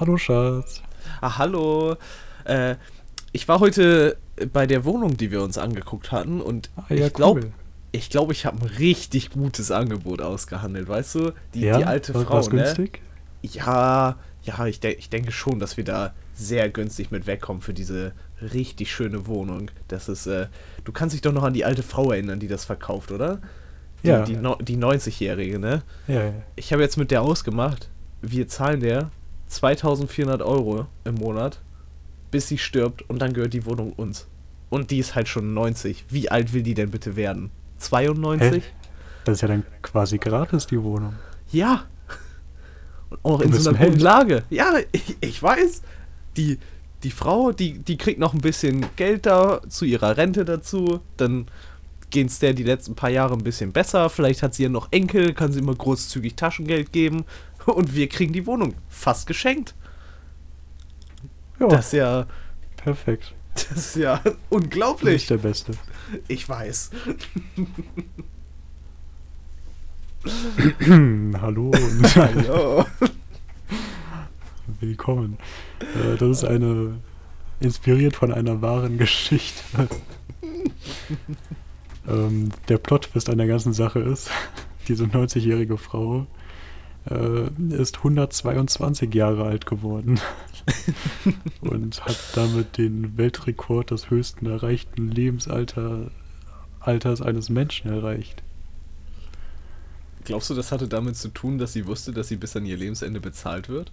Hallo Schatz. Ah, hallo. Äh, ich war heute bei der Wohnung, die wir uns angeguckt hatten und Ah, ja, ich glaube, cool. ich, glaub, ich habe ein richtig gutes Angebot ausgehandelt, weißt du? Die, ja, die alte war- Frau, war's ne? günstig? Ja, ja, ich, de ich denke schon, dass wir da sehr günstig mit wegkommen für diese richtig schöne Wohnung. Das ist, äh, du kannst dich doch noch an die alte Frau erinnern, die das verkauft, oder? Die, Ja. Die, no die 90-Jährige, ne? Ja, ja. Ich habe jetzt mit der ausgemacht, wir zahlen der 2400 Euro im Monat, bis sie stirbt und dann gehört die Wohnung uns. Und die ist halt schon 90. Wie alt will die denn bitte werden? 92? Hä? Das ist ja dann quasi gratis, die Wohnung. Ja. Und auch Du in so einer ein guten. Lage. Ja, ich, ich weiß. Die, die Frau, die, die kriegt noch ein bisschen Geld da zu ihrer Rente dazu. Dann gehen es der die letzten paar Jahre ein bisschen besser. Vielleicht hat sie ja noch Enkel, kann sie immer großzügig Taschengeld geben. Und wir kriegen die Wohnung fast geschenkt. Ja, Das ist ja, perfekt. das ist ja unglaublich. der Beste. Ich weiß. Hallo und Hallo. willkommen. Äh, das ist eine inspiriert von einer wahren Geschichte. ähm, der Plot-Twist an der ganzen Sache ist, diese 90-jährige Frau ist 122 Jahre alt geworden und hat damit den Weltrekord des höchsten erreichten Lebensalter Alters eines Menschen erreicht. Glaubst du, das hatte damit zu tun, dass sie wusste, dass sie bis an ihr Lebensende bezahlt wird?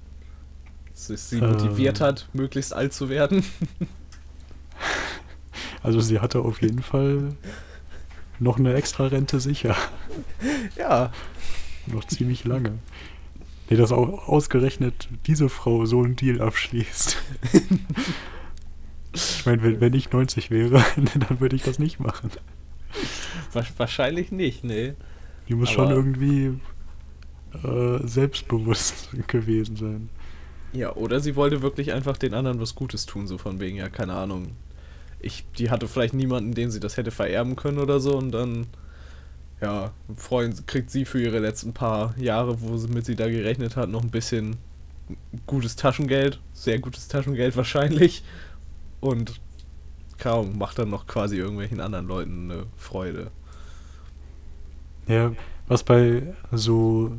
Dass sie Äh. motiviert hat, möglichst alt zu werden? Also sie hatte auf jeden Fall noch eine extra Rente sicher. ja. Noch ziemlich lange. Nee, dass auch ausgerechnet diese Frau so einen Deal abschließt. ich meine, wenn, wenn ich 90 wäre, dann würde ich das nicht machen. Wa- Wahrscheinlich nicht, nee. Die muss schon Aber- irgendwie äh, selbstbewusst gewesen sein. Ja, oder sie wollte wirklich einfach den anderen was Gutes tun, so von wegen, ja, keine Ahnung. Ich, die hatte vielleicht niemanden, dem sie das hätte vererben können oder so und dann, ja, freuen, kriegt sie für ihre letzten paar Jahre, wo sie mit sie da gerechnet hat, noch ein bisschen gutes Taschengeld, sehr gutes Taschengeld wahrscheinlich und kaum macht dann noch quasi irgendwelchen anderen Leuten eine Freude. Ja, was bei so,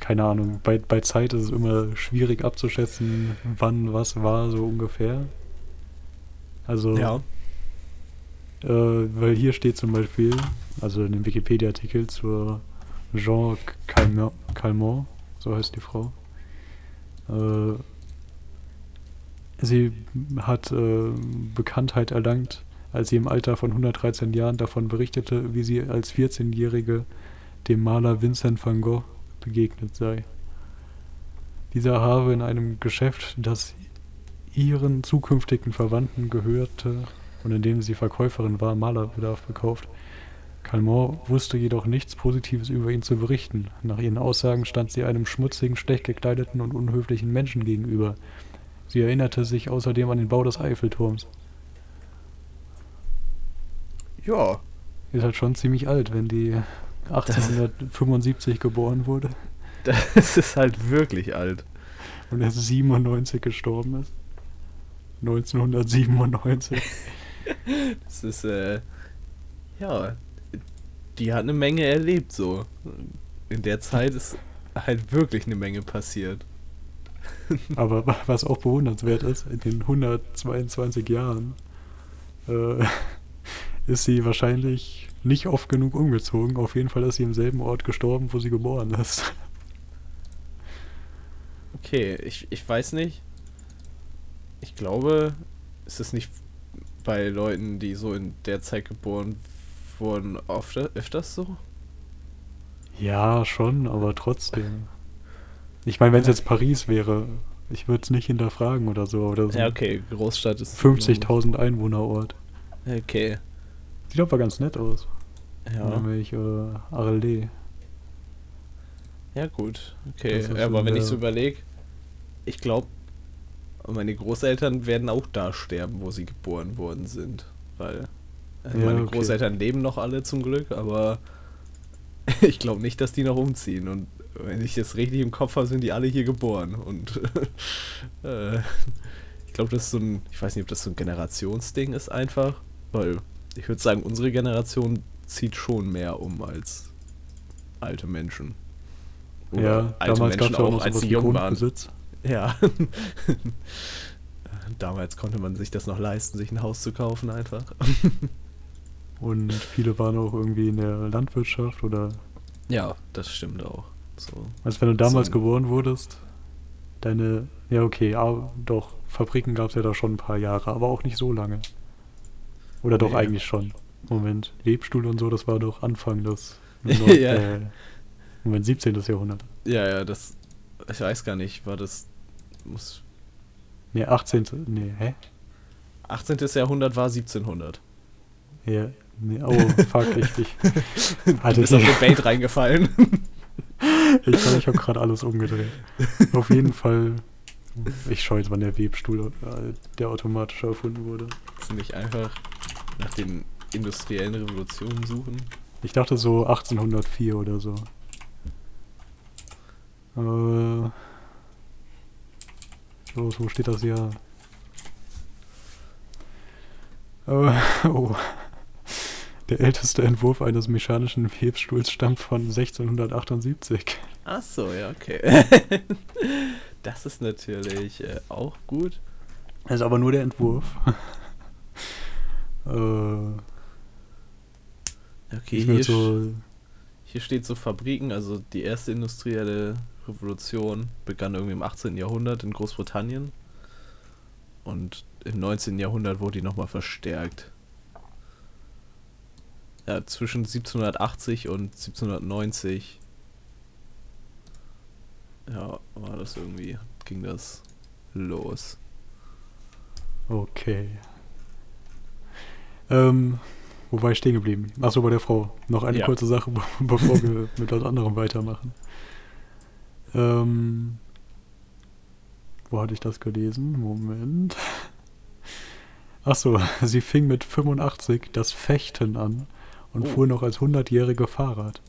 keine Ahnung, bei, bei Zeit ist es immer schwierig abzuschätzen, wann was war, so ungefähr. Also, Ja. Äh, weil hier steht zum Beispiel, also in dem Wikipedia-Artikel zur Jean Calment, so heißt die Frau. Äh, sie hat äh, Bekanntheit erlangt, als sie im Alter von 113 Jahren davon berichtete, wie sie als 14-Jährige dem Maler Vincent van Gogh begegnet sei. Dieser habe in einem Geschäft, das ihren zukünftigen Verwandten gehörte und in dem sie Verkäuferin war, Malerbedarf gekauft. Calmont wusste jedoch nichts Positives über ihn zu berichten. Nach ihren Aussagen stand sie einem schmutzigen, schlecht gekleideten und unhöflichen Menschen gegenüber. Sie erinnerte sich außerdem an den Bau des Eiffelturms. Ja. Ist halt schon ziemlich alt, wenn die 1875 geboren wurde Das ist halt wirklich alt. und erst 97 gestorben ist. 1997. Das ist, äh, ja, die hat eine Menge erlebt, so. In der Zeit ist halt wirklich eine Menge passiert. Aber wa- was auch bewundernswert ist, in den 122 Jahren äh, ist sie wahrscheinlich nicht oft genug umgezogen. Auf jeden Fall ist sie im selben Ort gestorben, wo sie geboren ist. Okay, ich, ich weiß nicht. Ich glaube, ist es nicht bei Leuten, die so in der Zeit geboren wurden, oft, öfters so? Ja, schon, aber trotzdem. Ich meine, wenn es jetzt Paris wäre, ich würde es nicht hinterfragen oder so. Oder so. Ja, okay, Großstadt ist. 50.000 Einwohnerort. Okay, Sieht aber ganz nett aus. ja. Nämlich äh, Arles. Ja, gut. Okay, aber wenn ich so überlege, ich glaube, meine Großeltern werden auch da sterben, wo sie geboren worden sind. Weil äh, Ja, meine okay. Großeltern leben noch alle zum Glück, aber ich glaube nicht, dass die noch umziehen. Und wenn ich das richtig im Kopf habe, sind die alle hier geboren. Und äh, ich glaube, das ist so ein, ich weiß nicht, ob das so ein Generationsding ist einfach, weil ich würde sagen, unsere Generation zieht schon mehr um als alte Menschen. ja, damals gab es auch, noch als sie jung waren. Grundbesitz. Ja. Damals konnte man sich das noch leisten, sich ein Haus zu kaufen einfach. Und viele waren auch irgendwie in der Landwirtschaft oder. Ja, das stimmt auch. So. Also wenn du damals So- geboren wurdest, deine. Ja, okay, aber doch, Fabriken gab es ja da schon ein paar Jahre, aber auch nicht so lange. Oder doch Nee. eigentlich schon. Moment, Lebstuhl und so, das war doch Anfang des. Ja. äh, Moment, 17. Jahrhundert. Ja, ja, das. Ich weiß gar nicht, war das. Muss. Nee, 18. Nee, hä? 18. Jahrhundert war 1700. Ja, nee, oh, fuck, ich, ich, Du Alter, bist auf den Bait reingefallen. ich, glaub, ich habe gerade alles umgedreht. Auf jeden Fall, ich schaue jetzt, wann der Webstuhl, äh, der automatisch erfunden wurde. nicht einfach nach den industriellen Revolutionen suchen. Ich dachte so 1804 oder so. Äh, los, wo steht das Jahr? Äh, oh. Der älteste Entwurf eines mechanischen Webstuhls stammt von 1678. Ach so, ja, okay. das ist natürlich äh, auch gut. Das ist aber nur der Entwurf. äh, Okay, hier, so, hier steht so Fabriken, also die erste industrielle Revolution begann irgendwie im 18. Jahrhundert in Großbritannien. Und im 19. Jahrhundert wurde die nochmal verstärkt. Ja, zwischen 1780 und 1790. Ja, war das irgendwie, ging das los. okay. Ähm, ich stehen geblieben? Achso, bei der Frau. Noch eine Ja. kurze Sache, be- bevor wir mit was anderem weitermachen. Ähm, wo hatte ich das gelesen? Moment. Achso, sie fing mit 85 das Fechten an und Oh. fuhr noch als 100-jährige Fahrrad.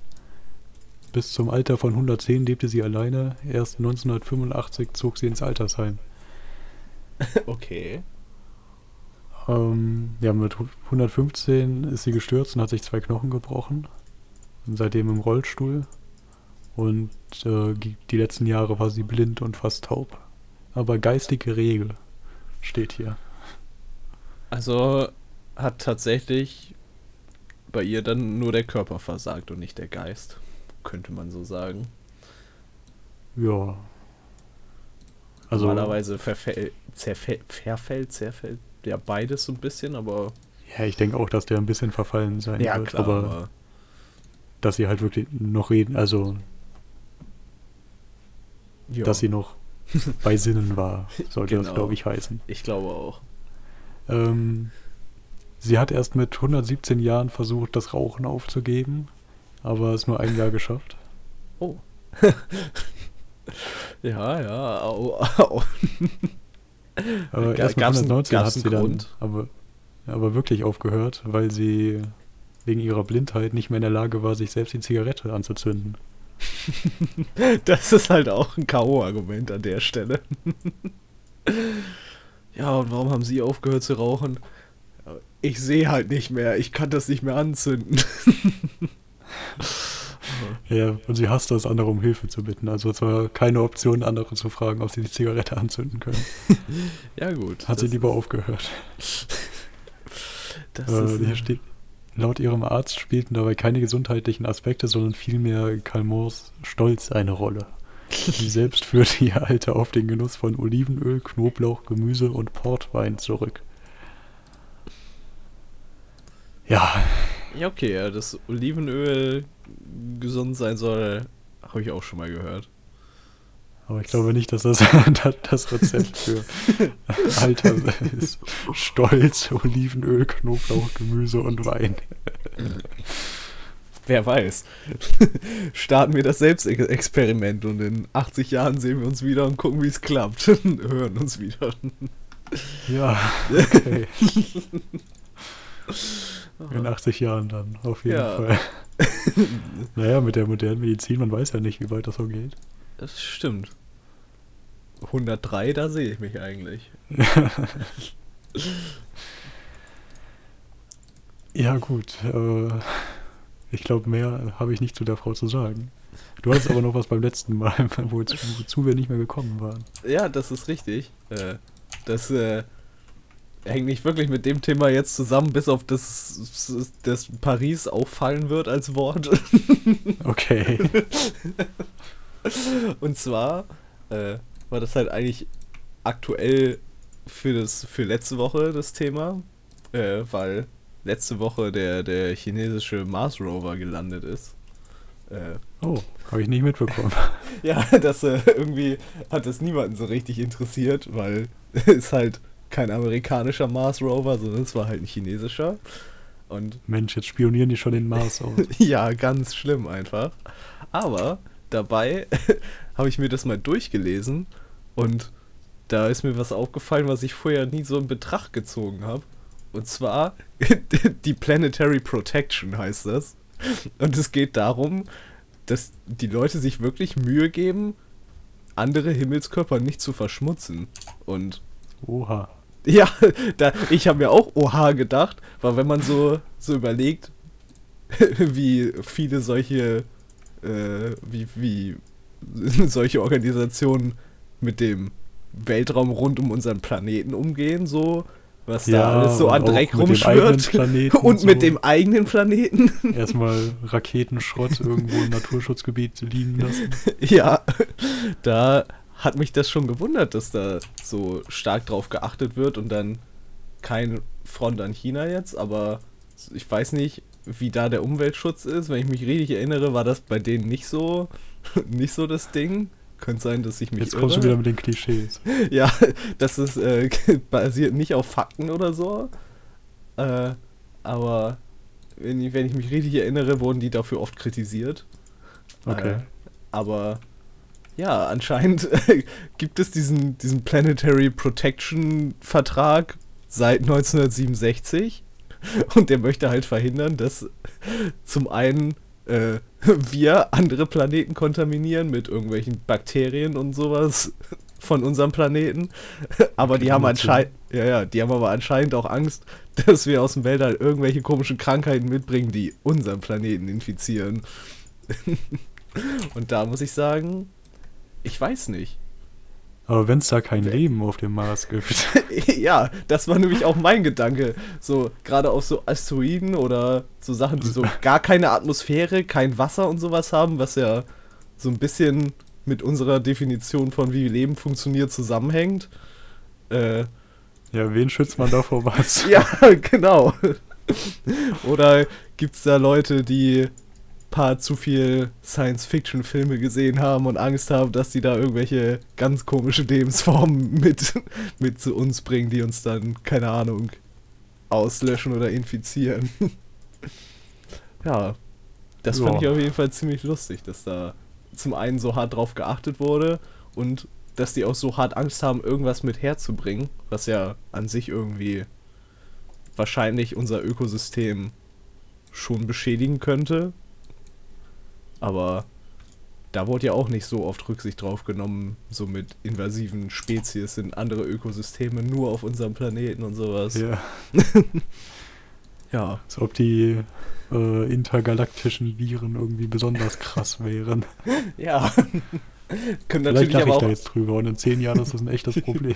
Bis zum Alter von 110 lebte sie alleine. Erst 1985 zog sie ins Altersheim. Okay. Ähm, ja, mit hu- 115 ist sie gestürzt und hat sich zwei Knochen gebrochen. Und seitdem im Rollstuhl. Und äh, die letzten Jahre war sie blind und fast taub. Aber geistige Regel steht hier. Also hat tatsächlich bei ihr dann nur der Körper versagt und nicht der Geist. Könnte man so sagen. Ja. Also, Normalerweise verfäll, zerfällt, verfällt, zerfällt ja beides so ein bisschen, aber ja, ich denke auch, dass der ein bisschen verfallen sein ja wird. klar. aber Aber dass sie halt wirklich noch reden, also ja, dass sie noch bei Sinnen war, sollte das, Genau. glaube ich, heißen. ich glaube auch. Ähm, sie hat erst mit 117 Jahren versucht, das Rauchen aufzugeben, aber es nur ein Jahr geschafft. Oh. ja, ja. Au, au. Aber erst mit gab's 119 einen- hat sie dann aber, aber wirklich aufgehört, weil sie wegen ihrer Blindheit nicht mehr in der Lage war, sich selbst die Zigarette anzuzünden. Das ist halt auch ein K.O.-Argument an der Stelle. ja, und warum haben Sie aufgehört zu rauchen? Ich sehe halt nicht mehr, ich kann das nicht mehr anzünden. Ja, und sie hasste es, andere um Hilfe zu bitten. Also es war keine Option, andere zu fragen, ob sie die Zigarette anzünden können. ja, gut. Hat sie das lieber aufgehört. Das Äh, ist, hier steht, laut ihrem Arzt spielten dabei keine gesundheitlichen Aspekte, sondern vielmehr Calmons Stolz eine Rolle. Sie selbst führte ihr Alter auf den Genuss von Olivenöl, Knoblauch, Gemüse und Portwein zurück. Ja, ja, okay, ja, dass Olivenöl gesund sein soll, habe ich auch schon mal gehört. Aber ich glaube nicht, dass das das Rezept für Alter ist. Stolz, Olivenöl, Knoblauch, Gemüse und Wein. Wer weiß. Starten wir das Selbstexperiment und in 80 Jahren sehen wir uns wieder und gucken, wie es klappt. Hören uns wieder. Ja, okay. In 80 Jahren dann, auf jeden Ja. Fall. naja, mit der modernen Medizin, man weiß ja nicht, wie weit das so geht. Das stimmt. 103, da sehe ich mich eigentlich. ja, gut. Äh, ich glaube, mehr habe ich nicht zu der Frau zu sagen. Du hattest aber noch was beim letzten Mal, wozu, wozu wir nicht mehr gekommen waren. Ja, das ist richtig. Äh, das äh, hängt nicht wirklich mit dem Thema jetzt zusammen, bis auf das, das Paris auffallen wird als Wort. Okay. Und zwar äh, war das halt eigentlich aktuell für, das, für letzte Woche das Thema, äh, weil letzte Woche der, der chinesische Mars Rover gelandet ist. Äh, oh, habe ich nicht mitbekommen. ja, das äh, irgendwie hat es niemanden so richtig interessiert, weil es halt kein amerikanischer Mars Rover, sondern es war halt ein chinesischer. Und Mensch, jetzt spionieren die schon den Mars aus. ja, ganz schlimm einfach. Aber dabei habe ich mir das mal durchgelesen und da ist mir was aufgefallen, was ich vorher nie so in Betracht gezogen habe. Und zwar die Planetary Protection heißt das. Und es geht darum, dass die Leute sich wirklich Mühe geben, andere Himmelskörper nicht zu verschmutzen. Und. Oha. Ja, da, ich habe mir auch Oha gedacht, weil wenn man so, so überlegt, wie viele solche, äh, wie, wie solche Organisationen mit dem Weltraum rund um unseren Planeten umgehen, so was ja, da alles so an Dreck rumschwirrt und so. mit dem eigenen Planeten. Erstmal Raketenschrott irgendwo im Naturschutzgebiet liegen lassen. Ja, da hat mich das schon gewundert, dass da so stark drauf geachtet wird und dann kein Front an China jetzt, aber ich weiß nicht, wie da der Umweltschutz ist. Wenn ich mich richtig erinnere, war das bei denen nicht so, nicht so das Ding. Könnte sein, dass ich mich. Jetzt kommst irre. du wieder mit den Klischees. ja, das ist äh, basiert nicht auf Fakten oder so. Äh, aber wenn ich, wenn ich mich richtig erinnere, wurden die dafür oft kritisiert. Okay. Äh, aber ja, anscheinend gibt es diesen, diesen Planetary Protection Vertrag seit 1967 und der möchte halt verhindern, dass zum einen äh, wir andere Planeten kontaminieren mit irgendwelchen Bakterien und sowas von unserem Planeten. Aber die haben anscheinend, ja, ja, die haben aber anscheinend auch Angst, dass wir aus dem Weltall irgendwelche komischen Krankheiten mitbringen, die unseren Planeten infizieren. und da muss ich sagen, ich weiß nicht. Aber wenn es da kein Leben auf dem Mars gibt. ja, das war nämlich auch mein Gedanke. So, gerade auf so Asteroiden oder so Sachen, die so gar keine Atmosphäre, kein Wasser und sowas haben, was ja so ein bisschen mit unserer Definition von wie Leben funktioniert zusammenhängt. Äh, ja, wen schützt man da vor was? ja, genau. oder gibt es da Leute, die paar zu viel Science-Fiction-Filme gesehen haben und Angst haben, dass die da irgendwelche ganz komische Lebensformen mit, mit zu uns bringen, die uns dann, keine Ahnung, auslöschen oder infizieren. ja, das ja. fand ich auf jeden Fall ziemlich lustig, dass da zum einen so hart drauf geachtet wurde und dass die auch so hart Angst haben, irgendwas mit herzubringen, was ja an sich irgendwie wahrscheinlich unser Ökosystem schon beschädigen könnte, aber da wurde ja auch nicht so oft Rücksicht drauf genommen, so mit invasiven Spezies in andere Ökosysteme, nur auf unserem Planeten und sowas. Ja. ja. Als ob die äh, intergalaktischen Viren irgendwie besonders krass wären. ja. Können Vielleicht lache ich da jetzt drüber und in zehn Jahren ist das ein echtes Problem.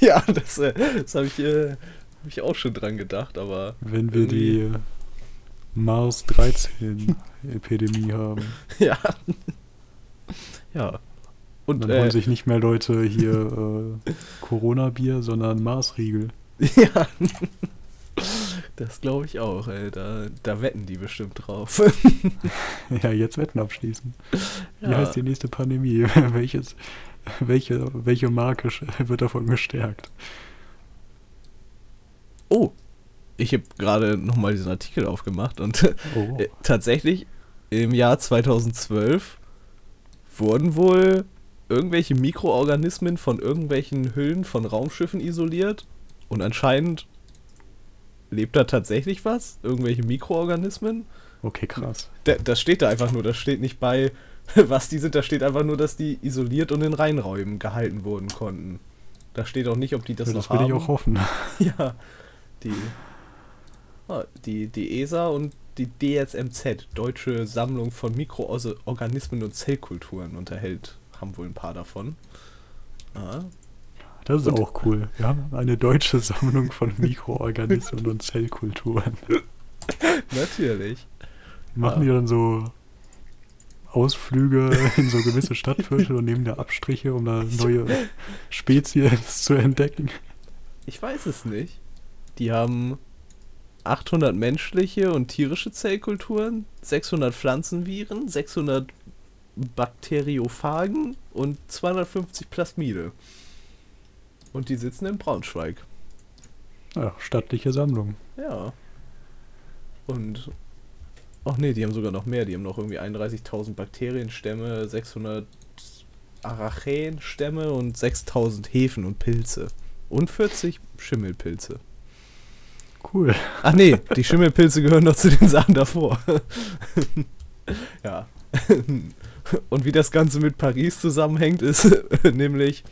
ja, das, äh, das habe ich, äh, hab ich auch schon dran gedacht, aber. Wenn wir die Mars 13 Epidemie haben. Ja. ja. Und dann äh, holen sich nicht mehr Leute hier äh, Corona-Bier, sondern Marsriegel. Ja. Das glaube ich auch, ey. Da, da wetten die bestimmt drauf. ja, jetzt Wetten abschließen. Wie ja. heißt die nächste Pandemie? Welches, welche, welche Marke wird davon gestärkt? Oh, ich habe gerade nochmal diesen Artikel aufgemacht und oh. äh, tatsächlich im Jahr 2012 wurden wohl irgendwelche Mikroorganismen von irgendwelchen Hüllen von Raumschiffen isoliert und anscheinend lebt da tatsächlich was, irgendwelche Mikroorganismen. Okay, krass. Da, das steht da einfach nur, das steht nicht bei, was die sind, da steht einfach nur, dass die isoliert und in Reinräumen gehalten wurden konnten. Da steht auch nicht, ob die das Ja, noch das will haben. ich auch hoffen. Ja, die, die, die ESA und die DSMZ, Deutsche Sammlung von Mikroorganismen und Zellkulturen, unterhält, haben wohl ein paar davon. Ah, Das ist auch cool. Wir haben eine deutsche Sammlung von Mikroorganismen und Zellkulturen. natürlich. Machen die dann so Ausflüge in so gewisse Stadtviertel und nehmen da Abstriche, um da neue Spezies zu entdecken? Ich weiß es nicht. Die haben 800 menschliche und tierische Zellkulturen, 600 Pflanzenviren, 600 Bakteriophagen und 250 Plasmide. Und die sitzen in Braunschweig. Ja, stattliche Sammlung. Ja. Und. Ach nee, die haben sogar noch mehr. Die haben noch irgendwie 31.000 Bakterienstämme, 600 Arachänstämme und 6.000 Hefen und Pilze. Und 40 Schimmelpilze. Cool. Ach nee, die Schimmelpilze gehören noch zu den Sachen davor. ja. Und wie das Ganze mit Paris zusammenhängt, ist nämlich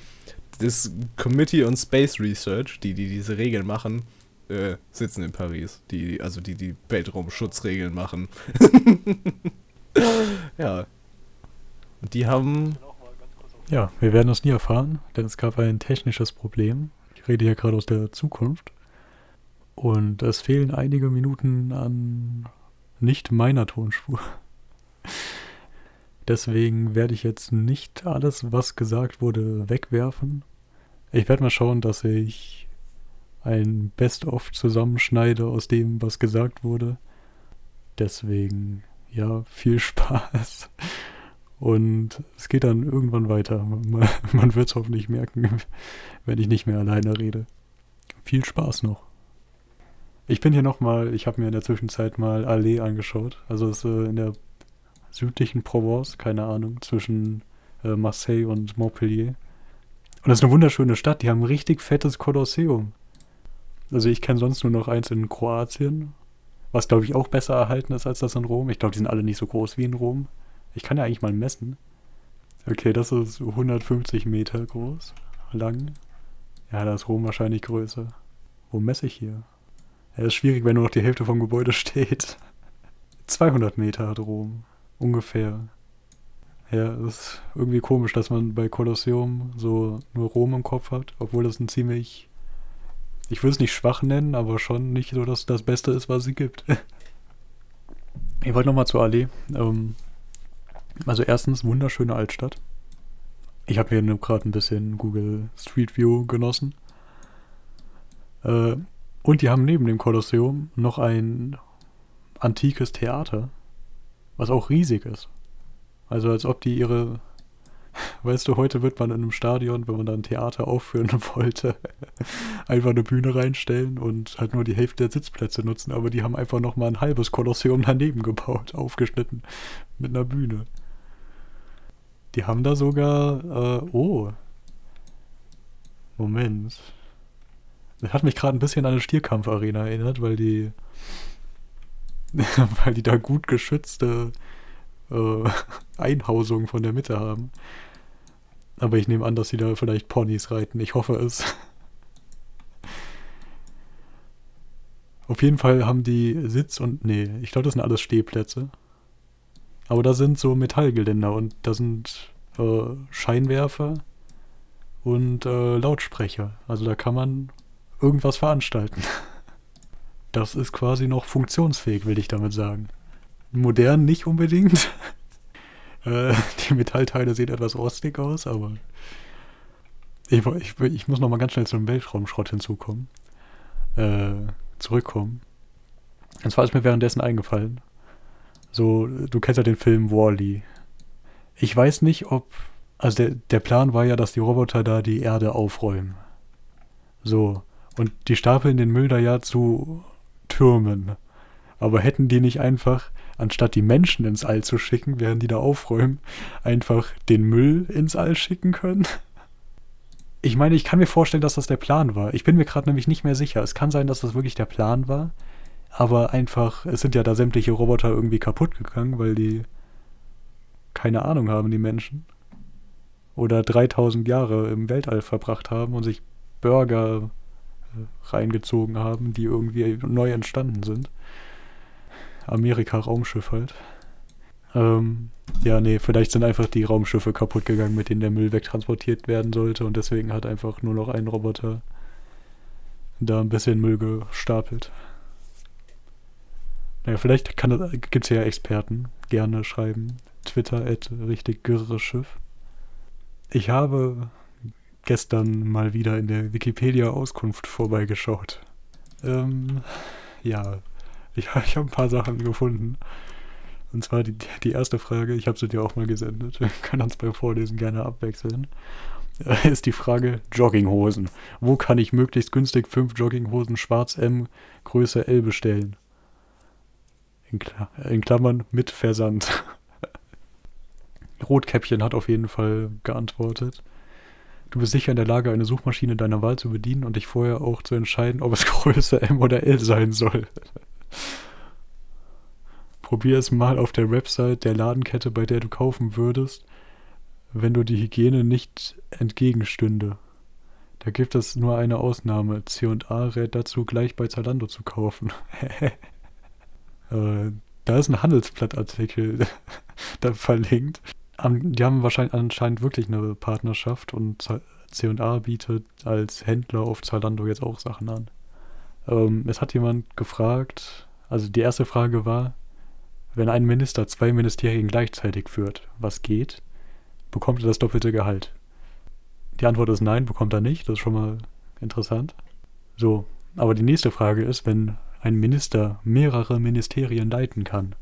das Committee on Space Research, die, die diese Regeln machen, äh, sitzen in Paris. Die, also die, die Weltraumschutzregeln machen. ja. Und die haben. Ja, wir werden es nie erfahren, denn es gab ein technisches Problem. Ich rede hier gerade aus der Zukunft. Und es fehlen einige Minuten an nicht meiner Tonspur. Deswegen werde ich jetzt nicht alles, was gesagt wurde, wegwerfen. Ich werde mal schauen, dass ich ein Best-of zusammenschneide aus dem, was gesagt wurde. Deswegen, ja, viel Spaß. Und es geht dann irgendwann weiter. Man, wird es hoffentlich merken, wenn ich nicht mehr alleine rede. Viel Spaß noch. Ich bin hier nochmal, ich habe mir in der Zwischenzeit mal Allee angeschaut. Also es ist äh, in der südlichen Provence, keine Ahnung, zwischen äh, Marseille und Montpellier. Und das ist eine wunderschöne Stadt, die haben ein richtig fettes Kolosseum. Also ich kenne sonst nur noch eins in Kroatien, was glaube ich auch besser erhalten ist als das in Rom. Ich glaube, die sind alle nicht so groß wie in Rom. Ich kann ja eigentlich mal messen. Okay, das ist 150 Meter groß, lang. Ja, da ist Rom wahrscheinlich größer. Wo messe ich hier? Ja, ist schwierig, wenn nur noch die Hälfte vom Gebäude steht. 200 Meter hat Rom. Ungefähr. Ja, es ist irgendwie komisch, dass man bei Kolosseum so nur Rom im Kopf hat, obwohl das ein ziemlich, ich will es nicht schwach nennen, aber schon nicht so, dass das Beste ist, was es gibt. ich wollte nochmal zur Allee. Ähm, also erstens, wunderschöne Altstadt. Ich habe hier gerade ein bisschen Google Street View genossen. Äh, und die haben neben dem Kolosseum noch ein antikes Theater, was auch riesig ist. Also als ob die ihre, weißt du, heute wird man in einem Stadion, wenn man da ein Theater aufführen wollte, einfach eine Bühne reinstellen und halt nur die Hälfte der Sitzplätze nutzen, aber die haben einfach noch mal ein halbes Kolosseum daneben gebaut, aufgeschnitten mit einer Bühne. Die haben da sogar, äh, oh, Moment. Das hat mich gerade ein bisschen an eine Stierkampfarena erinnert, weil die, weil die da gut geschützte äh, Einhausung von der Mitte haben. Aber ich nehme an, dass sie da vielleicht Ponys reiten. Ich hoffe es. Auf jeden Fall haben die Sitz und. Nee, ich glaube, das sind alles Stehplätze. Aber da sind so Metallgeländer und da sind äh, Scheinwerfer und äh, Lautsprecher. Also da kann man irgendwas veranstalten. Das ist quasi noch funktionsfähig, will ich damit sagen. Modern nicht unbedingt. äh, die Metallteile sehen etwas rostig aus, aber ich, ich, ich muss noch mal ganz schnell zum Weltraumschrott hinzukommen. Äh, zurückkommen. Und zwar ist mir währenddessen eingefallen. So, du kennst ja den Film Wall-E. Ich weiß nicht, ob. Also der, der Plan war ja, dass die Roboter da die Erde aufräumen. So. Und die stapeln den Müll da ja zu Türmen. Aber hätten die nicht einfach, anstatt die Menschen ins All zu schicken, während die da aufräumen, einfach den Müll ins All schicken können? Ich meine, ich kann mir vorstellen, dass das der Plan war. Ich bin mir gerade nämlich nicht mehr sicher. Es kann sein, dass das wirklich der Plan war. aber einfach, es sind ja da sämtliche Roboter irgendwie kaputt gegangen, weil die keine Ahnung haben, die Menschen. Oder 3000 Jahre im Weltall verbracht haben und sich Burger reingezogen haben, die irgendwie neu entstanden sind. Amerika-Raumschiff halt. Ähm, ja, nee, vielleicht sind einfach die Raumschiffe kaputt gegangen, mit denen der Müll wegtransportiert werden sollte und deswegen hat einfach nur noch ein Roboter da ein bisschen Müll gestapelt. Naja, vielleicht gibt es ja Experten. Gerne schreiben. Twitter at richtig Schiff. Ich habe gestern mal wieder in der Wikipedia-Auskunft vorbeigeschaut. Ähm, ja, ich, ich habe ein paar Sachen gefunden. Und zwar die, die erste Frage, ich habe sie dir auch mal gesendet, können uns beim Vorlesen gerne abwechseln, ist die Frage Jogginghosen. Wo kann ich möglichst günstig fünf Jogginghosen schwarz M Größe L bestellen? In, Kla in Klammern mit Versand. Rotkäppchen hat auf jeden Fall geantwortet. Du bist sicher in der Lage, eine Suchmaschine deiner Wahl zu bedienen und dich vorher auch zu entscheiden, ob es Größe M oder L sein soll. Probier es mal auf der Website der Ladenkette, bei der du kaufen würdest, wenn du die Hygiene nicht entgegenstünde. Da gibt es nur eine Ausnahme. C&A rät dazu, gleich bei Zalando zu kaufen. äh, da ist ein Handelsblattartikel da verlinkt. Die haben wahrscheinlich anscheinend wirklich eine Partnerschaft und C&A bietet als Händler auf Zalando jetzt auch Sachen an. Ähm, es hat jemand gefragt, also die erste Frage war, wenn ein Minister zwei Ministerien gleichzeitig führt, was geht, bekommt er das doppelte Gehalt. Die Antwort ist nein, bekommt er nicht, das ist schon mal interessant. So, aber die nächste Frage ist, wenn ein Minister mehrere Ministerien leiten kann,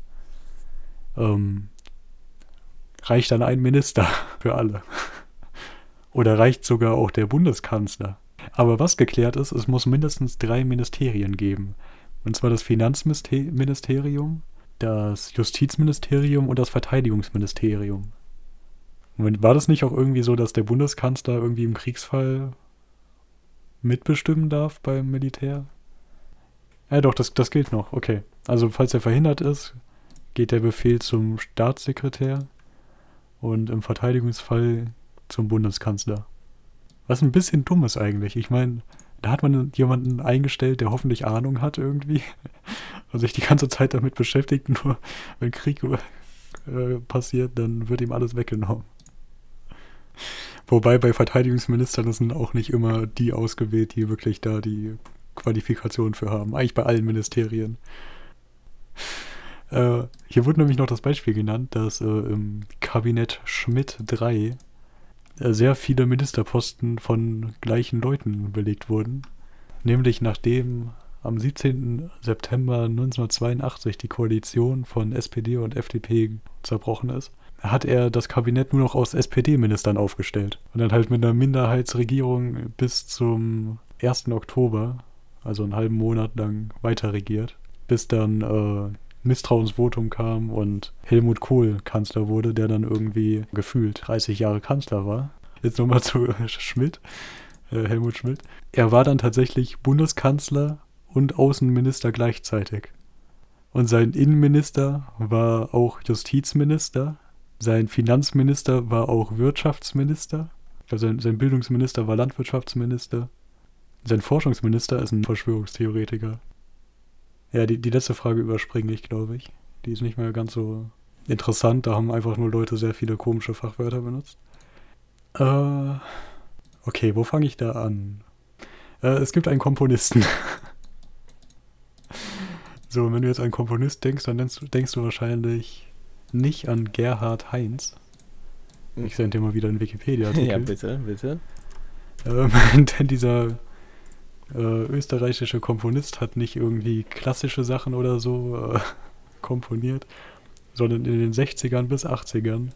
ähm, reicht dann ein Minister für alle? Oder reicht sogar auch der Bundeskanzler? Aber was geklärt ist, es muss mindestens drei Ministerien geben. Und zwar das Finanzministerium, das Justizministerium und das Verteidigungsministerium. Und war das nicht auch irgendwie so, dass der Bundeskanzler irgendwie im Kriegsfall mitbestimmen darf beim Militär? Ja, doch, das, das gilt noch. Okay. Also, falls er verhindert ist, geht der Befehl zum Staatssekretär und im Verteidigungsfall zum Bundeskanzler. Was ein bisschen dumm ist eigentlich. Ich meine, da hat man jemanden eingestellt, der hoffentlich Ahnung hat irgendwie und sich die ganze Zeit damit beschäftigt. Nur wenn Krieg äh, passiert, dann wird ihm alles weggenommen. Wobei bei Verteidigungsministern sind auch nicht immer die ausgewählt, die wirklich da die Qualifikation für haben. Eigentlich bei allen Ministerien. Äh, hier wurde nämlich noch das Beispiel genannt, dass äh, im Kabinett Schmidt III äh, sehr viele Ministerposten von gleichen Leuten belegt wurden. Nämlich nachdem am 17. September 1982 die Koalition von SPD und FDP zerbrochen ist, hat er das Kabinett nur noch aus SPD-Ministern aufgestellt. Und dann halt mit einer Minderheitsregierung bis zum 1. Oktober, also einen halben Monat lang, weiter regiert. Bis dann äh, Misstrauensvotum kam und Helmut Kohl Kanzler wurde, der dann irgendwie gefühlt 30 Jahre Kanzler war. Jetzt nochmal zu Schmidt, äh, Helmut Schmidt. Er war dann tatsächlich Bundeskanzler und Außenminister gleichzeitig. Und sein Innenminister war auch Justizminister. Sein Finanzminister war auch Wirtschaftsminister. Also sein, sein Bildungsminister war Landwirtschaftsminister. Sein Forschungsminister ist ein Verschwörungstheoretiker. Ja, die, die letzte Frage überspringe ich, glaube ich. Die ist nicht mehr ganz so interessant. Da haben einfach nur Leute sehr viele komische Fachwörter benutzt. Äh, okay, wo fange ich da an? Äh, es gibt einen Komponisten. so, wenn du jetzt an Komponist denkst, dann denkst, denkst du wahrscheinlich nicht an Gerhard Heinz. Ich sende dir mal wieder einen Wikipedia-Artikel. Ja, bitte, bitte. Ähm, denn dieser äh, österreichische Komponist hat nicht irgendwie klassische Sachen oder so äh, komponiert, sondern in den 60ern bis 80ern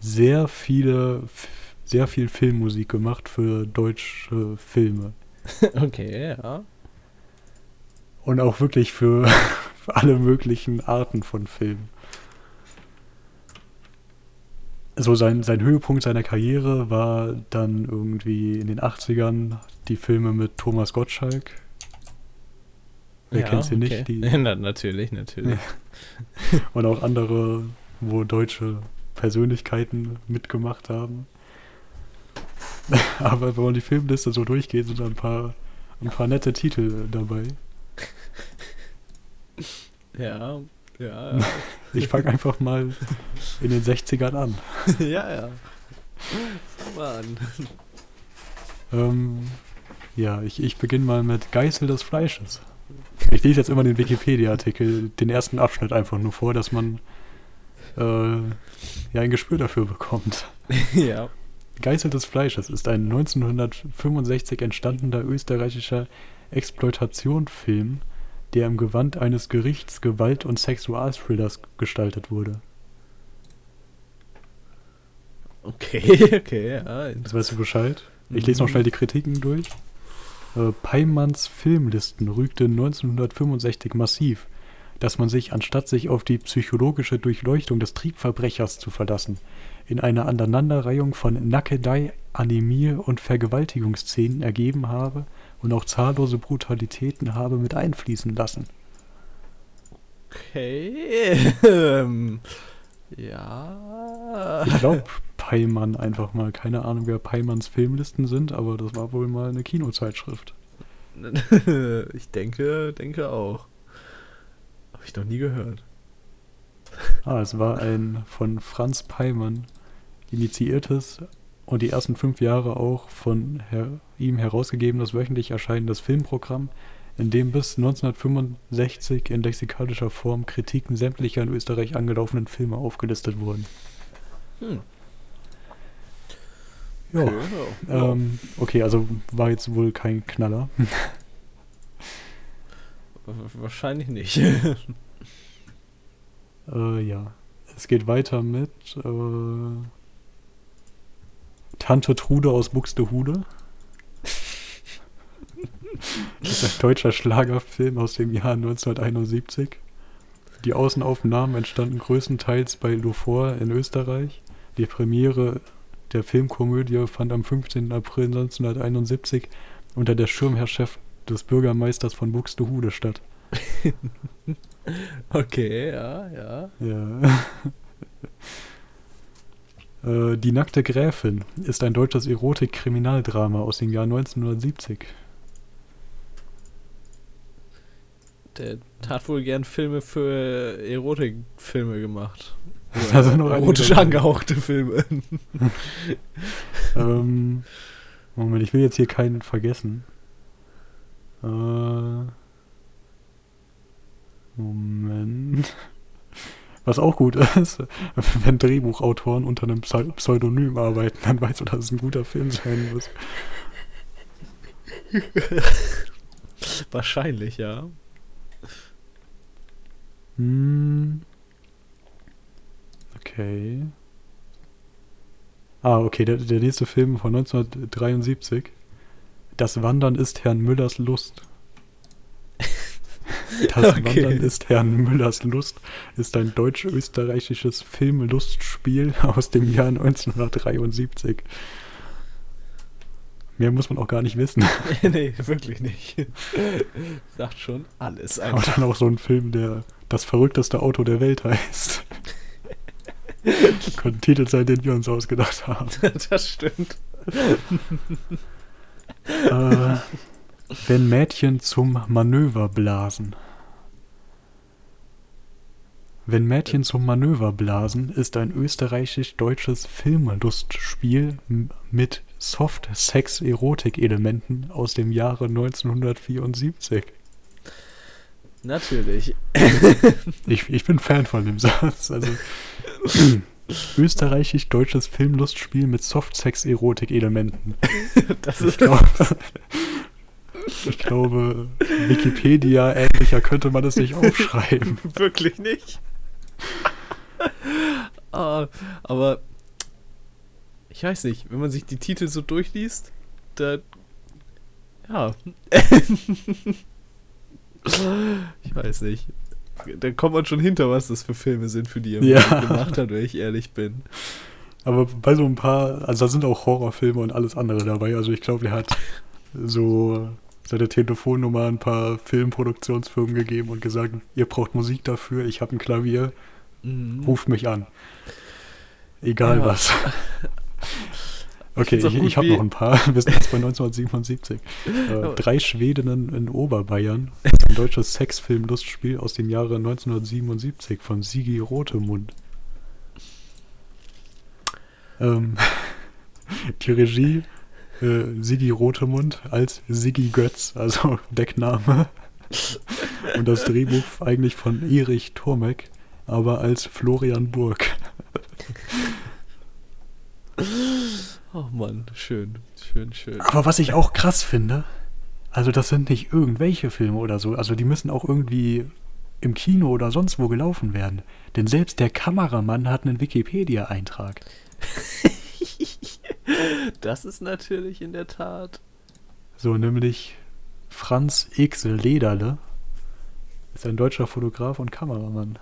sehr viele, sehr viel Filmmusik gemacht für deutsche Filme. Okay, ja. Und auch wirklich für, für alle möglichen Arten von Filmen. So sein, sein Höhepunkt seiner Karriere war dann irgendwie in den 80ern die Filme mit Thomas Gottschalk. Wer Ja, kennt sie okay. nicht? Die, Na, natürlich, natürlich. und auch andere, wo deutsche Persönlichkeiten mitgemacht haben. Aber wenn man die Filmliste so durchgeht, sind da ein paar, ein paar nette Titel dabei. Ja, ja, Ich fange einfach mal in den 60ern an. ja. ja, ja. An. Ähm, ja, ich, ich beginne mal mit Geißel des Fleisches. Ich lese jetzt immer den Wikipedia-Artikel, den ersten Abschnitt einfach nur vor, dass man äh, ja ein Gespür dafür bekommt. ja. Geißel des Fleisches ist ein 1965 entstandener österreichischer Exploitationfilm, der im Gewand eines Gerichts Gewalt- und Sexualthrillers gestaltet wurde. Okay, okay, ja. Jetzt weißt du Bescheid. Ich lese noch schnell die Kritiken durch. Äh, Peimanns Filmlisten rügte 1965 massiv, dass man sich, anstatt sich auf die psychologische Durchleuchtung des Triebverbrechers zu verlassen, in einer Aneinanderreihung von Nackedei, Anämie und Vergewaltigungsszenen ergeben habe und auch zahllose Brutalitäten habe mit einfließen lassen. Okay. ja. Ich glaube Peimann einfach mal. Keine Ahnung, wer Peimanns Filmlisten sind, aber das war wohl mal eine Kinozeitschrift. ich denke, denke auch. Habe ich noch nie gehört. Ah, es war ein von Franz Peimann initiiertes und die ersten fünf Jahre auch von her ihm herausgegebenes wöchentlich erscheinendes Filmprogramm, in dem bis 1965 in lexikalischer Form Kritiken sämtlicher in Österreich angelaufenen Filme aufgelistet wurden. Hm. Ja, Okay, ja. ähm, okay, also war jetzt wohl kein Knaller. Wa- Wahrscheinlich nicht. äh, ja, es geht weiter mit äh, Tante Trude aus Buxtehude. Das ist ein deutscher Schlagerfilm aus dem Jahr 1971. Die Außenaufnahmen entstanden größtenteils bei Lufort in Österreich. Die Premiere der Filmkomödie fand am 15. April 1971 unter der Schirmherrschaft des Bürgermeisters von Buxtehude statt. okay, ja, ja. Ja. Äh, Die nackte Gräfin ist ein deutsches Erotik-Kriminaldrama aus dem Jahr 1970. Der hat wohl gern Filme für Erotikfilme gemacht. Sind noch Erotisch angehauchte Filme. ähm, Moment, ich will jetzt hier keinen vergessen. Äh, Moment. Was auch gut ist, wenn Drehbuchautoren unter einem Pseu- Pseudonym arbeiten, dann weißt du, dass es ein guter Film sein muss. Wahrscheinlich, ja. Hm. Okay. Ah, okay, der, der nächste Film von 1973. Das Wandern ist Herrn Müllers Lust. Das Okay. Wandern ist Herrn Müllers Lust ist ein deutsch-österreichisches Filmlustspiel aus dem Jahr 1973. Mehr muss man auch gar nicht wissen. nee, wirklich nicht. Sagt schon alles Aber einfach. dann auch so ein Film, der das verrückteste Auto der Welt heißt. Könnte ein Titel sein, den wir uns ausgedacht haben. das stimmt. äh, wenn Mädchen zum Manöver blasen. Wenn Mädchen zum Manöver blasen ist ein österreichisch-deutsches Filmlustspiel mit Soft-Sex-Erotik-Elementen aus dem Jahre 1974. Natürlich. Ich, ich bin Fan von dem Satz. Also, österreichisch-deutsches Filmlustspiel mit Soft-Sex-Erotik-Elementen. Das Ich ist glaube, ich glaube, Wikipedia ähnlicher könnte man es nicht aufschreiben. wirklich nicht. ah, aber ich weiß nicht, wenn man sich die Titel so durchliest, da ja. Ich weiß nicht. Da kommt man schon hinter, was das für Filme sind, für die er Ja. gemacht hat, wenn ich ehrlich bin. Aber bei so ein paar, also da sind auch Horrorfilme und alles andere dabei. Also ich glaube, der hat so seine Telefonnummer ein paar Filmproduktionsfirmen gegeben und gesagt, ihr braucht Musik dafür, ich habe ein Klavier, Mhm. ruft mich an. Egal Ja. was. Okay, ich, ich habe noch ein paar. Wir sind jetzt bei 1977. Äh, Aber- drei Schwedinnen in Oberbayern. Ein deutsches Sexfilm-Lustspiel aus dem Jahre 1977 von Sigi Rotemund. Ähm, die Regie äh, Sigi Rotemund als Sigi Götz, also Deckname. Und das Drehbuch eigentlich von Erich Turmek, aber als Florian Burg. Oh Mann, schön, schön, schön. Aber was ich auch krass finde, also das sind nicht irgendwelche Filme oder so, also die müssen auch irgendwie im Kino oder sonst wo gelaufen werden. Denn selbst der Kameramann hat einen Wikipedia-Eintrag. Das ist natürlich in der Tat. So nämlich Franz X. Lederle ist ein deutscher Fotograf und Kameramann.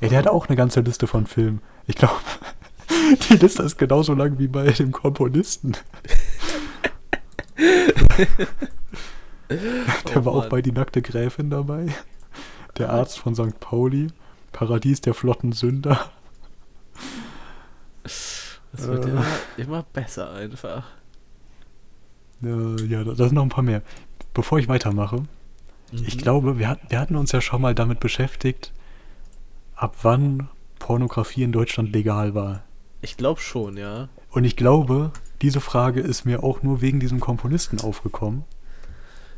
Ja, der hat auch eine ganze Liste von Filmen. Ich glaube, die Liste ist genauso lang wie bei dem Komponisten. Der Oh war auch bei Die nackte Gräfin dabei. Der Arzt von St. Pauli. Paradies der flotten Sünder. Das wird Äh. immer, immer besser einfach. Äh, ja, da, da sind noch ein paar mehr. Bevor ich weitermache, ich Mhm. glaube, wir, wir hatten uns ja schon mal damit beschäftigt, ab wann Pornografie in Deutschland legal war. Ich glaube schon, ja. Und ich glaube, diese Frage ist mir auch nur wegen diesem Komponisten aufgekommen,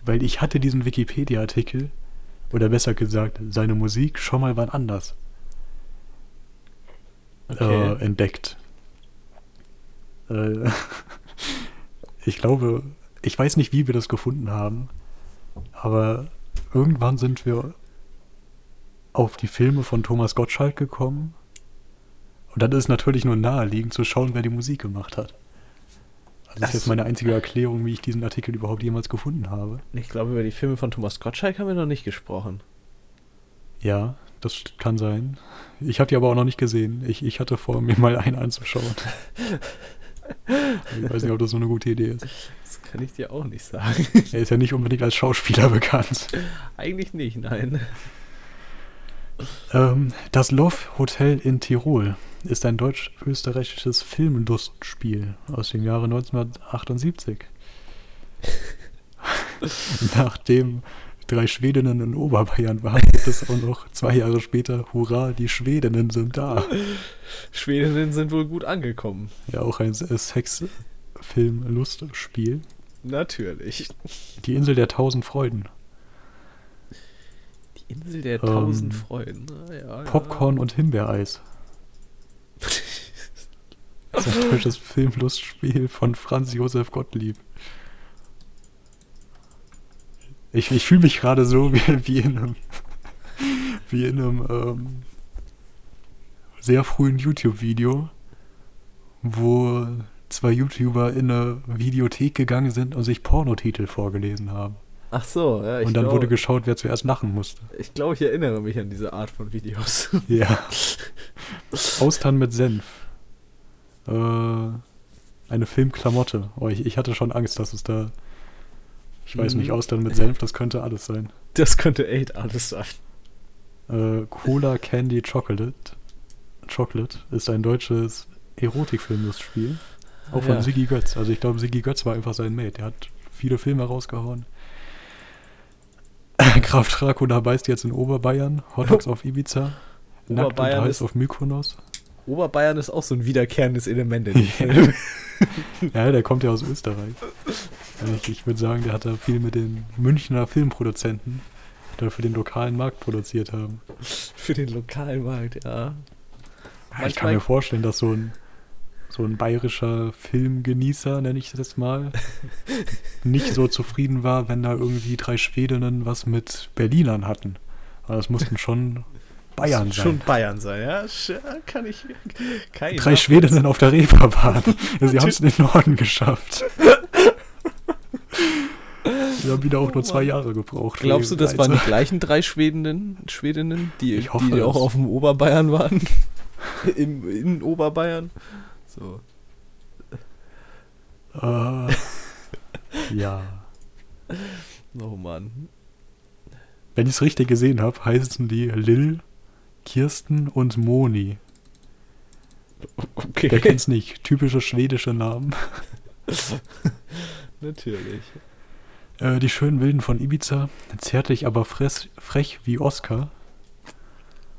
weil ich hatte diesen Wikipedia-Artikel, oder besser gesagt, seine Musik schon mal wann anders Okay. äh, entdeckt. Äh, ich glaube, ich weiß nicht, wie wir das gefunden haben, aber irgendwann sind wir auf die Filme von Thomas Gottschalk gekommen. Und dann ist natürlich nur naheliegend zu schauen, wer die Musik gemacht hat. Also das ist jetzt meine einzige Erklärung, wie ich diesen Artikel überhaupt jemals gefunden habe. Ich glaube, über die Filme von Thomas Gottschalk haben wir noch nicht gesprochen. Ja, das kann sein. Ich habe die aber auch noch nicht gesehen. Ich, ich hatte vor, mir mal einen anzuschauen. ich weiß nicht, ob das so eine gute Idee ist. Das kann ich dir auch nicht sagen. Er ist ja nicht unbedingt als Schauspieler bekannt. Eigentlich nicht, nein. Ähm, das Love Hotel in Tirol ist ein deutsch-österreichisches Filmlustspiel aus dem Jahre 1978. Nachdem drei Schwedinnen in Oberbayern waren, gibt es auch noch zwei Jahre später, hurra, die Schwedinnen sind da. Schwedinnen sind wohl gut angekommen. Ja, auch ein Sexfilm-Lustspiel. Natürlich. Die Insel der tausend Freuden. Insel der Ähm, tausend Freuden. Ah, ja, Popcorn und Himbeereis. Das ist ein deutsches Filmlustspiel von Franz Josef Gottlieb. Ich, ich fühle mich gerade so wie, wie in einem, wie in einem ähm, sehr frühen YouTube-Video, wo zwei YouTuber in eine Videothek gegangen sind und sich Pornotitel vorgelesen haben. Ach so, ja. Und dann glaub, wurde geschaut, wer zuerst lachen musste. Ich glaube, ich erinnere mich an diese Art von Videos. Ja. Austern mit Senf. Äh, eine Filmklamotte. Oh, ich, ich hatte schon Angst, dass es da. Ich weiß Mhm. nicht, Austern mit Senf, das könnte alles sein. Das könnte echt alles sein. Äh, Cola Candy Chocolate. Chocolate ist ein deutsches Erotikfilmlustspiel. Auch von Ja. Siggi Götz. Also ich glaube, Siggi Götz war einfach sein Mate. Der hat viele Filme rausgehauen. Graf Dracula beißt jetzt in Oberbayern. Hot Dogs auf Ibiza. Nackt und Oberbayern heiß ist- auf Mykonos. Oberbayern ist auch so ein wiederkehrendes Element in dem. Ja, der kommt ja aus Österreich. Ich, ich würde sagen, der hat da viel mit den Münchner Filmproduzenten, die da für den lokalen Markt produziert haben. Für den Lokalmarkt, ja. ich kann mir vorstellen, dass so ein, so ein bayerischer Filmgenießer, nenne ich das jetzt mal, nicht so zufrieden war, wenn da irgendwie drei Schwedinnen was mit Berlinern hatten. Aber das mussten schon Bayern sein. Schon Bayern sein, ja. Kann ich. Kann ich Drei. Schwedinnen auf der Reeperbahn. Sie haben es in den Norden geschafft. Sie haben wieder auch Oh nur zwei Mann. Jahre gebraucht. Glaubst du, das waren die gleichen drei Schwedinnen, Schwedinnen die, Ich hoffe die auch auf dem Oberbayern waren? Im, in Oberbayern? So. Äh, Ja. Oh Mann. Wenn ich es richtig gesehen habe, heißen die Lil, Kirsten und Moni. Okay. Wer kennt's nicht? Typische schwedische Namen. Natürlich. Äh, die schönen Wilden von Ibiza, zärtlich aber frech wie Oscar.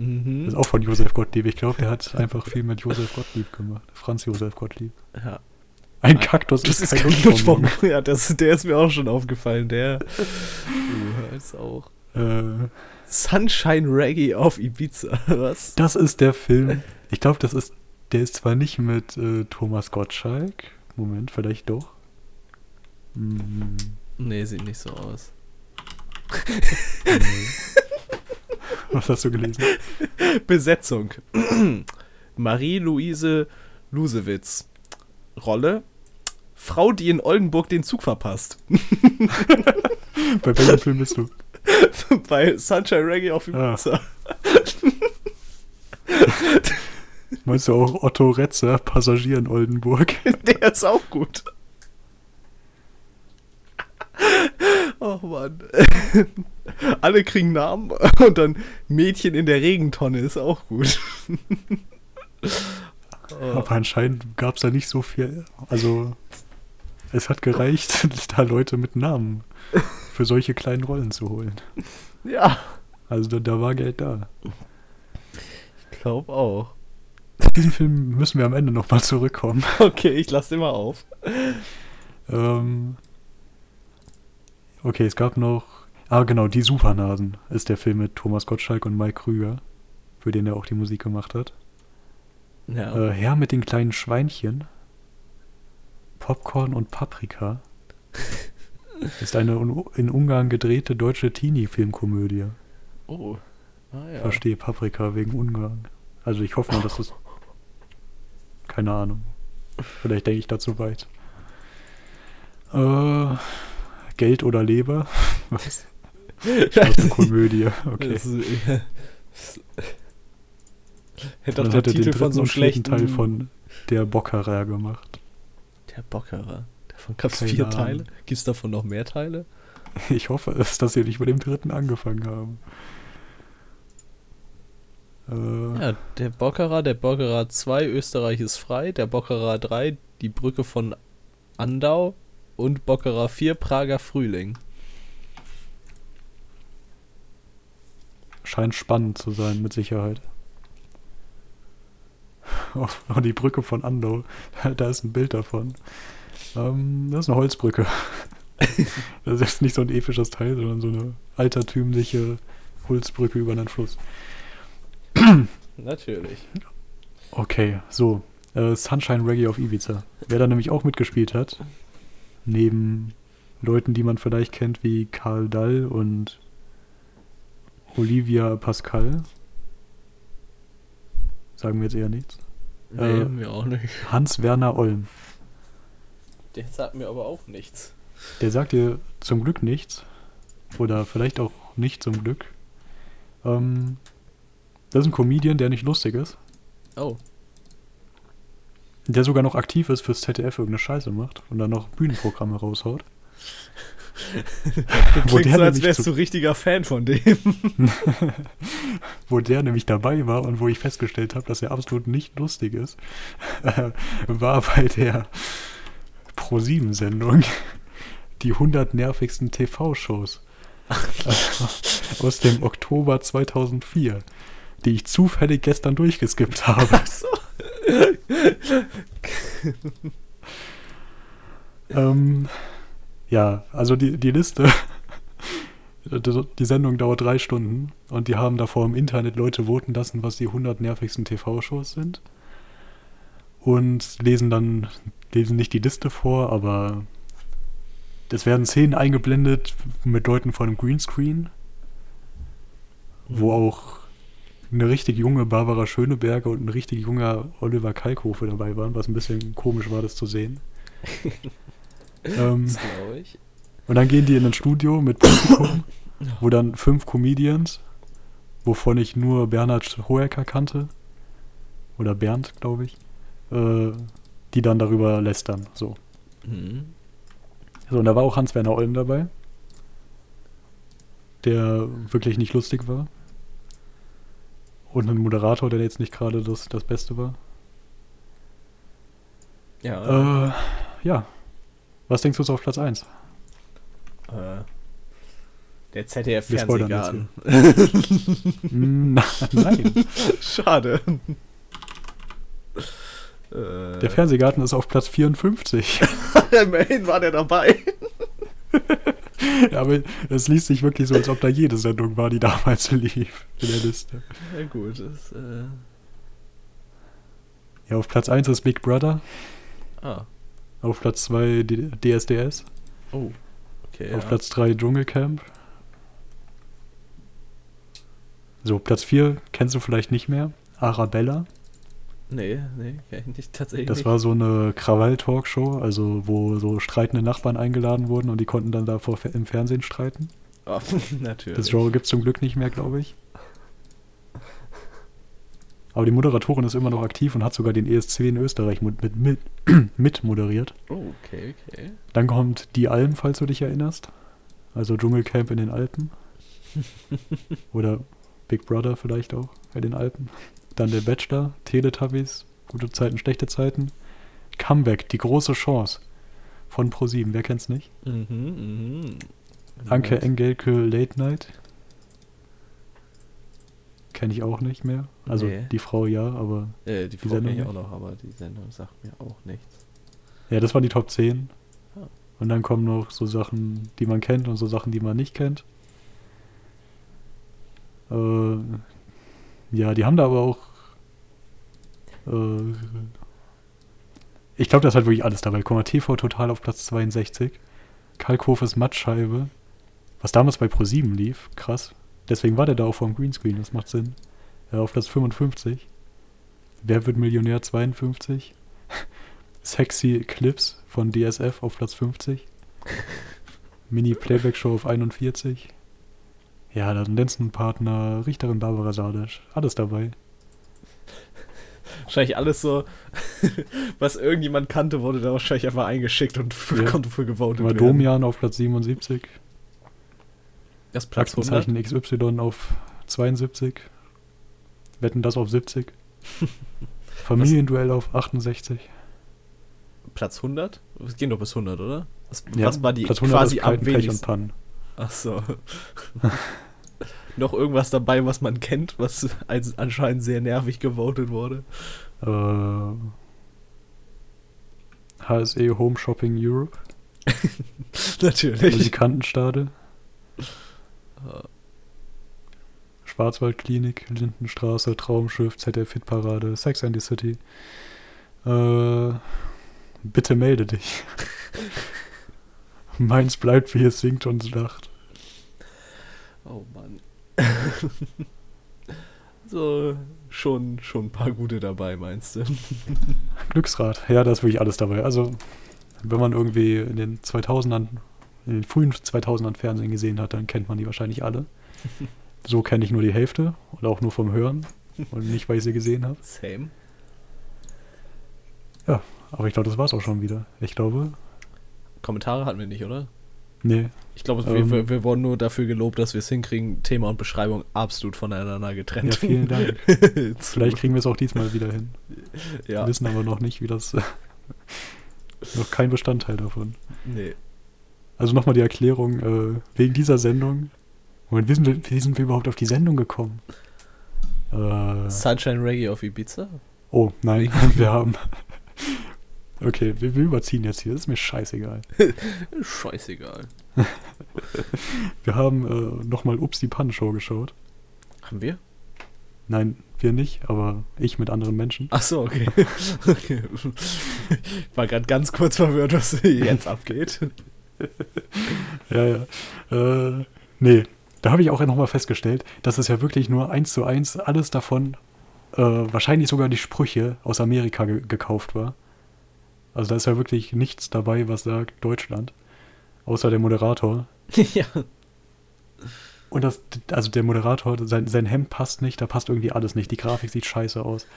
Mhm. Das ist auch von Josef Gottlieb. Ich glaube, der hat einfach viel mit Josef Gottlieb gemacht. Franz Josef Gottlieb. Ja. Ein Kaktus Das ist ist kein. Luftballon. Ja, das, der ist mir auch schon aufgefallen. Der uh, ist auch. Äh, Sunshine Reggae auf Ibiza. Was? das ist der Film. Ich glaube, das ist. Der ist zwar nicht mit äh, Thomas Gottschalk. Moment, vielleicht doch. Hm, Nee, sieht nicht so aus. nee. Was hast du gelesen? Besetzung. Marie-Louise Lusewitz. Rolle. Frau, die in Oldenburg den Zug verpasst. Bei welchem Film bist du? Bei Sunshine Reggae auf Ah. Ibiza. Meinst du auch Otto Retzer, Passagier in Oldenburg? Der ist auch gut. Oh Mann. Alle kriegen Namen und dann Mädchen in der Regentonne ist auch gut. Oh. Aber anscheinend gab es da nicht so viel. Also, es hat gereicht, da Leute mit Namen für solche kleinen Rollen zu holen. Ja, Also, da, da war Geld da. ich glaube auch. Diesen Film müssen wir am Ende nochmal zurückkommen. Okay, ich lasse den mal auf. Ähm, okay, es gab noch. Ah, genau, Die Supernasen ist der Film mit Thomas Gottschalk und Mike Krüger, für den er auch die Musik gemacht hat. Ja. Äh, Herr mit den kleinen Schweinchen. Popcorn und Paprika. Ist eine in Ungarn gedrehte deutsche Teenie-Filmkomödie. oh. Ah, ja. Verstehe Paprika wegen Ungarn. Also ich hoffe mal, dass das. Keine Ahnung. Vielleicht denke ich da zu weit. Äh, Geld oder Leber? Was? Komödie. Okay. Das ist, hätte doch der er Titel von dritten so einem schlechten Teil von Der Bockerer gemacht. Der Bockerer. Davon gab es vier Ahnung. Teile. Gibt es davon noch mehr Teile? Ich hoffe es, dass sie nicht mit dem dritten angefangen haben. Äh, Ja, der Bockerer, der Bockerer 2, Österreich ist frei, der Bockerer 3, die Brücke von Andau und Bockerer 4, Prager Frühling. Scheint spannend zu sein, mit Sicherheit. Oh, die Brücke von Andau, da ist ein Bild davon. Ähm, das ist eine Holzbrücke. Das ist nicht so ein episches Teil, sondern so eine altertümliche Holzbrücke über einen Fluss. Natürlich. Okay, so. Äh, Sunshine Reggae auf Ibiza. Wer da nämlich auch mitgespielt hat, neben Leuten, die man vielleicht kennt wie Karl Dall und Olivia Pascal. Sagen wir jetzt eher nichts. Nee, Äh, mir auch nicht. Hans-Werner Olm. Der sagt mir aber auch nichts. Der sagt dir zum Glück nichts. Oder vielleicht auch nicht zum Glück. Ähm, das ist ein Comedian, der nicht lustig ist. Oh. Der sogar noch aktiv ist fürs ZDF irgendeine Scheiße macht und dann noch Bühnenprogramme raushaut. Wo der so, als wärst du richtiger Fan von dem. wo der nämlich dabei war und wo ich festgestellt habe, dass er absolut nicht lustig ist, äh, war bei der Pro-7-Sendung die 100 nervigsten TV-Shows äh, aus dem Oktober 2004, die ich zufällig gestern durchgeskippt habe. so. ähm, ja, also die, die Liste, die Sendung dauert drei Stunden und die haben davor im Internet Leute voten lassen, was die 100 nervigsten TV-Shows sind. Und lesen dann, lesen nicht die Liste vor, aber es werden Szenen eingeblendet mit Leuten von einem Greenscreen, wo auch eine richtig junge Barbara Schöneberger und ein richtig junger Oliver Kalkofe dabei waren, was ein bisschen komisch war, das zu sehen. ähm, Das glaube ich. und dann gehen die in ein Studio mit Publikum, wo dann fünf Comedians, wovon ich nur Bernhard Hoeker kannte, oder Bernd, glaube ich, äh, die dann darüber lästern. So. Mhm. So, und da war auch Hans-Werner Olm dabei, der wirklich nicht lustig war. Und ein Moderator, der jetzt nicht gerade das, das Beste war. Ja. Äh, ja. Was denkst du so auf Platz 1? Äh, der ZDF-Fernsehgarten. Nein. Schade. äh, Der Fernsehgarten ist auf Platz 54. Immerhin war der dabei. Ja, aber es liest sich wirklich so, als ob da jede Sendung war, die damals lief in der Liste. Ja gut, das, äh, Ja, auf Platz 1 ist Big Brother. ah, Auf Platz 2 D- DSDS. oh, okay. Auf ja. Platz 3 Dschungelcamp. So, Platz 4 kennst du vielleicht nicht mehr. Arabella. Nee, nee, kenn ich nicht tatsächlich. Das war so eine Krawall-Talkshow, also wo so streitende Nachbarn eingeladen wurden und die konnten dann da vor, im Fernsehen streiten. Oh, natürlich. Das Genre gibt es zum Glück nicht mehr, glaube ich. Aber die Moderatorin ist immer noch aktiv und hat sogar den ESC in Österreich mit, mit, mit, mit moderiert. Oh, okay, okay. Dann kommt Die Alm, falls du dich erinnerst. Also Dschungelcamp in den Alpen. Oder Big Brother vielleicht auch in den Alpen. Dann der Bachelor, Teletubbies, gute Zeiten, schlechte Zeiten. Comeback, die große Chance von ProSieben. Wer kennt's nicht? Mhm, mhm. Anke. Engelke Late Night. Kenne ich auch nicht mehr. Also Nee. die Frau ja, aber Äh, die die Frau kenn ich Sendung auch noch, aber die Sendung sagt mir auch nichts. ja, das waren die Top 10. Ah. Und dann kommen noch so Sachen, die man kennt und so Sachen, die man nicht kennt. Äh, ja, die haben da aber auch. Äh, ich glaube, da ist halt wirklich alles dabei. Guck mal, TV Total auf Platz 62. Kalkhofes Mattscheibe. Was damals bei Pro7 lief. Krass. Deswegen war der da auch vorm Greenscreen. Das macht Sinn. Ja, auf Platz 55. Wer wird Millionär 52? Sexy Clips von DSF auf Platz 50. Mini Playback Show auf 41. Ja, dann Lenzenpartner, Richterin Barbara Salisch. Alles dabei. Wahrscheinlich alles so, was irgendjemand kannte, wurde da wahrscheinlich einfach eingeschickt und für, Ja. konnte für gewotet Mal werden. Domian auf Platz 77. Das Platz 100. Aktenzeichen XY auf 72. Wetten das auf 70. Familienduell auf 68. Platz 100? Wir gehen doch bis 100, oder? Was, Ja, was war die Platz 100 quasi am wenigsten? Ach so. Noch irgendwas dabei, was man kennt, was als anscheinend sehr nervig gewotet wurde. Äh, HSE Home Shopping Europe. Natürlich. Musikantenstade. Schwarzwaldklinik, Lindenstraße, Traumschiff, ZDF Hitparade, Sex and the City. Äh, bitte melde dich. Meins bleibt, wie es singt und lacht. Oh Mann. so, schon, schon ein paar gute dabei, meinst du? Glücksrad, ja, da ist wirklich alles dabei. Also, wenn man irgendwie in den 2000ern, in den frühen 2000ern Fernsehen gesehen hat, dann kennt man die wahrscheinlich alle. So kenne ich nur die Hälfte und auch nur vom Hören und nicht, weil ich sie gesehen habe. Same. Aber ich glaube, das war's auch schon wieder. Ich glaube, Kommentare hatten wir nicht, oder? nee, Ich glaube, Ähm. wir, wir, wir wurden nur dafür gelobt, dass wir es hinkriegen, Thema und Beschreibung absolut voneinander getrennt. Ja, vielen Dank. Vielleicht kriegen wir es auch diesmal wieder hin. ja, Wir wissen aber noch nicht, wie das. noch kein Bestandteil davon. nee. Also nochmal die Erklärung, äh, wegen dieser Sendung. Moment, wie sind, wir, wie sind wir überhaupt auf die Sendung gekommen? Äh, Sunshine Reggae auf Ibiza? oh, nein, wir haben. Okay, wir, wir überziehen jetzt hier, das ist mir scheißegal. Scheißegal. Wir haben äh, nochmal Ups die Pannenshow geschaut. Haben wir? Nein, wir nicht, aber ich mit anderen Menschen. Ach so, okay. okay. Ich war gerade ganz kurz verwirrt, was jetzt abgeht. Ja, ja. Äh, nee, da habe ich auch nochmal festgestellt, dass es ja wirklich nur eins zu eins alles davon, äh, wahrscheinlich sogar die Sprüche aus Amerika ge gekauft war. Also da ist ja wirklich nichts dabei, was sagt Deutschland. Außer der Moderator. ja. Und das, also der Moderator, sein, sein Hemd passt nicht, da passt irgendwie alles nicht. Die Grafik sieht scheiße aus.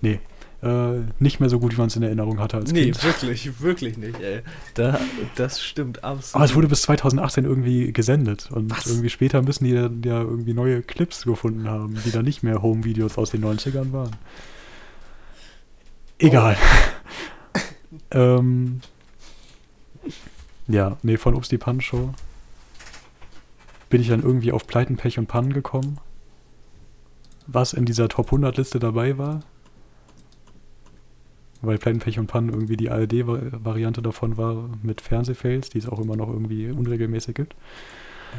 Nee. Äh, nicht mehr so gut, wie man es in Erinnerung hatte als Nee, Kind. wirklich, wirklich nicht, ey. Da, das stimmt absolut. Aber es wurde bis 2018 irgendwie gesendet. Und Was? irgendwie später müssen die dann ja irgendwie neue Clips gefunden haben, die dann nicht mehr Home-Videos aus den 90ern waren. Egal. ähm, ja, nee, von Ups die Pan Show bin ich dann irgendwie auf Pleiten, Pech und Pannen gekommen. Was in dieser Top 100 Liste dabei war. Weil Pech und Pannen irgendwie die ARD-Variante davon war mit Fernsehfails, die es auch immer noch irgendwie unregelmäßig gibt.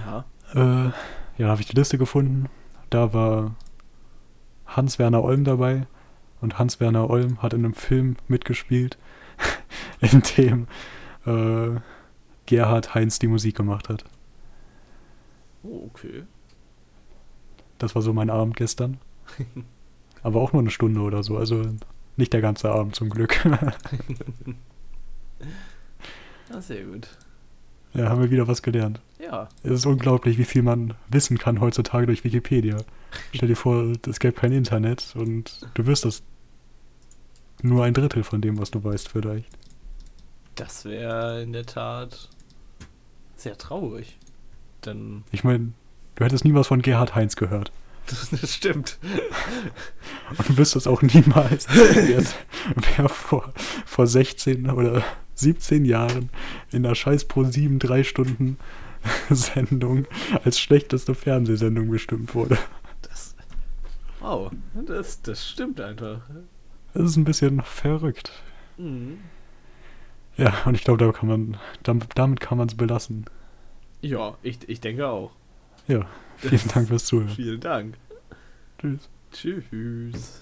ja. Äh, ja, habe ich die Liste gefunden. Da war Hans-Werner Olm dabei. Und Hans-Werner Olm hat in einem Film mitgespielt, in dem äh, Gerhard Heinz die Musik gemacht hat. Okay. Das war so mein Abend gestern. Aber auch nur eine Stunde oder so. Also nicht der ganze Abend zum Glück. Ah, sehr gut. ja, haben wir wieder was gelernt. Ja. Es ist unglaublich, wie viel man wissen kann heutzutage durch Wikipedia. Stell dir vor, es gäbe kein Internet und du wüsstest nur ein Drittel von dem, was du weißt, vielleicht. Das wäre in der Tat sehr traurig. Dann. Ich meine, du hättest nie was von Gerhard Heinz gehört. das stimmt. Und du wüsstest auch niemals, wer, wer vor, vor 16 oder 17 Jahren in der scheiß Pro 7 3 Stunden Sendung als schlechteste Fernsehsendung bestimmt wurde. Das. Wow, das, das stimmt einfach. Das ist ein bisschen verrückt. Mhm. Ja, und ich glaube, da kann man, damit, damit kann man es belassen. Ja, ich, ich denke auch. Ja, vielen Dank fürs Zuhören. Vielen Dank. Tschüss. Tschüss.